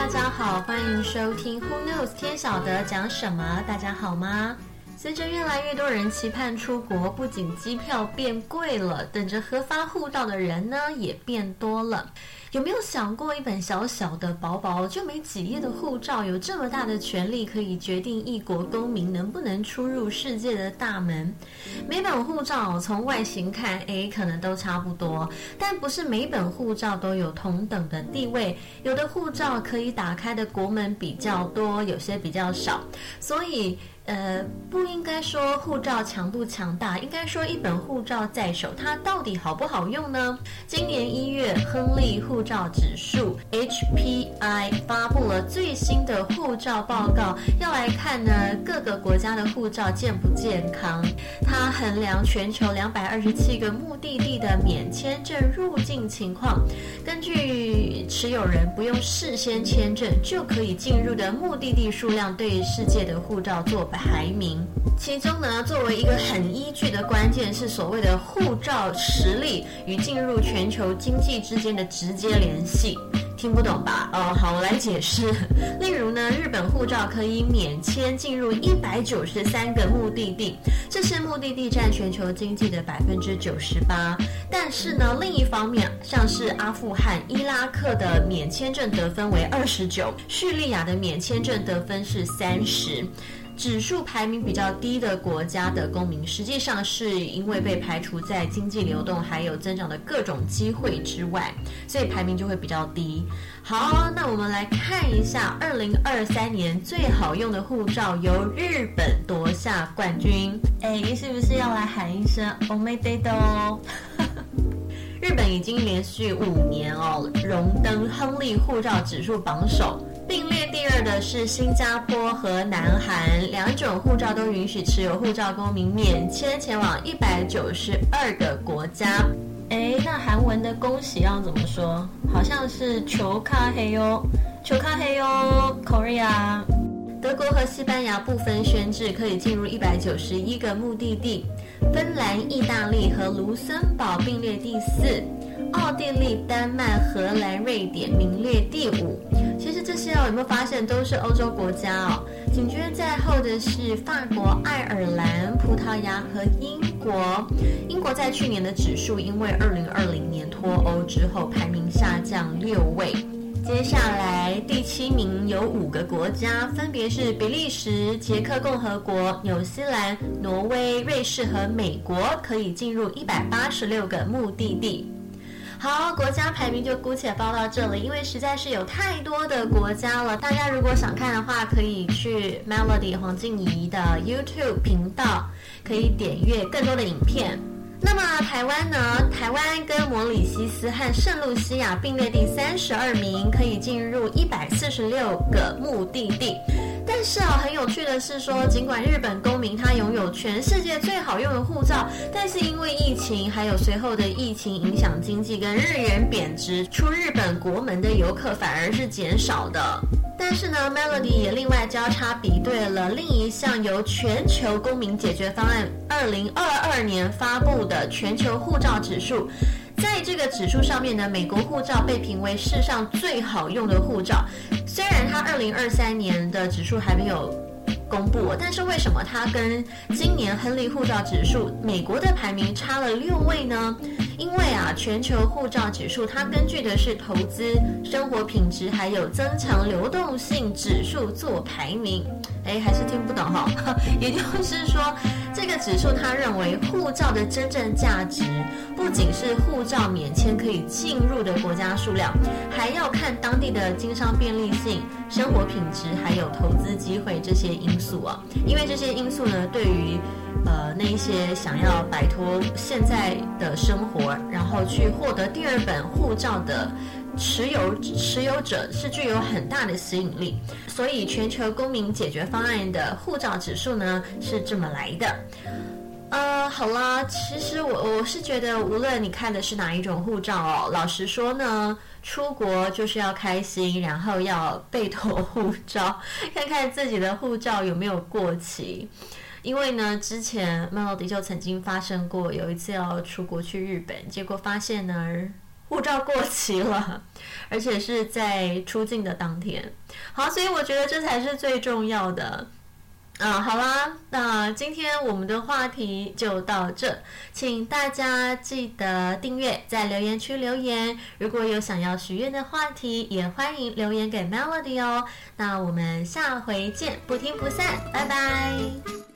大家好，欢迎收听 Who Knows 天晓得讲什么？大家好吗？随着越来越多人期盼出国，不仅机票变贵了，等着核发护照的人呢也变多了。有没有想过，一本小小的、薄薄就没几页的护照，有这么大的权力，可以决定一国公民能不能出入世界的大门？每本护照从外形看，诶，可能都差不多，但不是每本护照都有同等的地位。有的护照可以打开的国门比较多，有些比较少，所以。呃，不应该说护照强不强大，应该说一本护照在手，它到底好不好用呢？今年一月，亨利护照指数 HPI 发布了最新的护照报告，要来看呢各个国家的护照健不健康。它衡量全球两百二十七个目的地的免签证入境情况，根据持有人不用事先签证就可以进入的目的地数量，对世界的护照做。排名，其中呢，作为一个很依据的关键是所谓的护照实力与进入全球经济之间的直接联系。听不懂吧？哦，好，我来解释。例如呢，日本护照可以免签进入一百九十三个目的地，这些目的地占全球经济的百分之九十八。但是呢，另一方面，像是阿富汗、伊拉克的免签证得分为二十九，叙利亚的免签证得分是三十。指数排名比较低的国家的公民，实际上是因为被排除在经济流动还有增长的各种机会之外，所以排名就会比较低。好，那我们来看一下，二零二三年最好用的护照由日本夺下冠军。哎，是不是要来喊一声 o m e d e 哦？日本已经连续五年哦荣登亨利护照指数榜首。第二的是新加坡和南韩，两种护照都允许持有护照公民免签前往一百九十二个国家。哎，那韩文的恭喜要怎么说？好像是求卡黑哟，求卡黑哟，Korea。德国和西班牙部分宣制可以进入一百九十一个目的地，芬兰、意大利和卢森堡并列第四。奥地利、丹麦、荷兰、瑞典名列第五。这些哦，有没有发现都是欧洲国家哦？紧接在后的是法国、爱尔兰、葡萄牙和英国。英国在去年的指数因为二零二零年脱欧之后排名下降六位。接下来第七名有五个国家，分别是比利时、捷克共和国、纽西兰、挪威、瑞士和美国，可以进入一百八十六个目的地。好，国家排名就姑且报到这里，因为实在是有太多的国家了。大家如果想看的话，可以去 Melody 黄静怡的 YouTube 频道，可以点阅更多的影片。那么台湾呢？台湾跟摩里西斯和圣露西亚并列第三十二名，可以进入一百四十六个目的地。但是啊，很有趣的是说，尽管日本公民他拥有全世界最好用的护照，但是因为疫情还有随后的疫情影响经济跟日元贬值，出日本国门的游客反而是减少的。但是呢，Melody 也另外交叉比对了另一项由全球公民解决方案二零二二年发布的全球护照指数。在这个指数上面呢，美国护照被评为世上最好用的护照。虽然它二零二三年的指数还没有公布，但是为什么它跟今年亨利护照指数美国的排名差了六位呢？因为啊，全球护照指数它根据的是投资、生活品质还有增强流动性指数做排名。哎，还是听不懂哈。也就是说，这个指数它认为护照的真正价值不仅是护照免签可以进入的国家数量，还要看当地的经商便利性、生活品质还有投资机会这些因素啊。因为这些因素呢，对于呃，那一些想要摆脱现在的生活，然后去获得第二本护照的持有持有者是具有很大的吸引力，所以全球公民解决方案的护照指数呢是这么来的。呃，好啦，其实我我是觉得，无论你看的是哪一种护照哦，老实说呢，出国就是要开心，然后要背妥护照，看看自己的护照有没有过期。因为呢，之前 Melody 就曾经发生过，有一次要出国去日本，结果发现呢，护照过期了，而且是在出境的当天。好，所以我觉得这才是最重要的。啊，好啦，那今天我们的话题就到这，请大家记得订阅，在留言区留言。如果有想要许愿的话题，也欢迎留言给 Melody 哦。那我们下回见，不听不散，拜拜。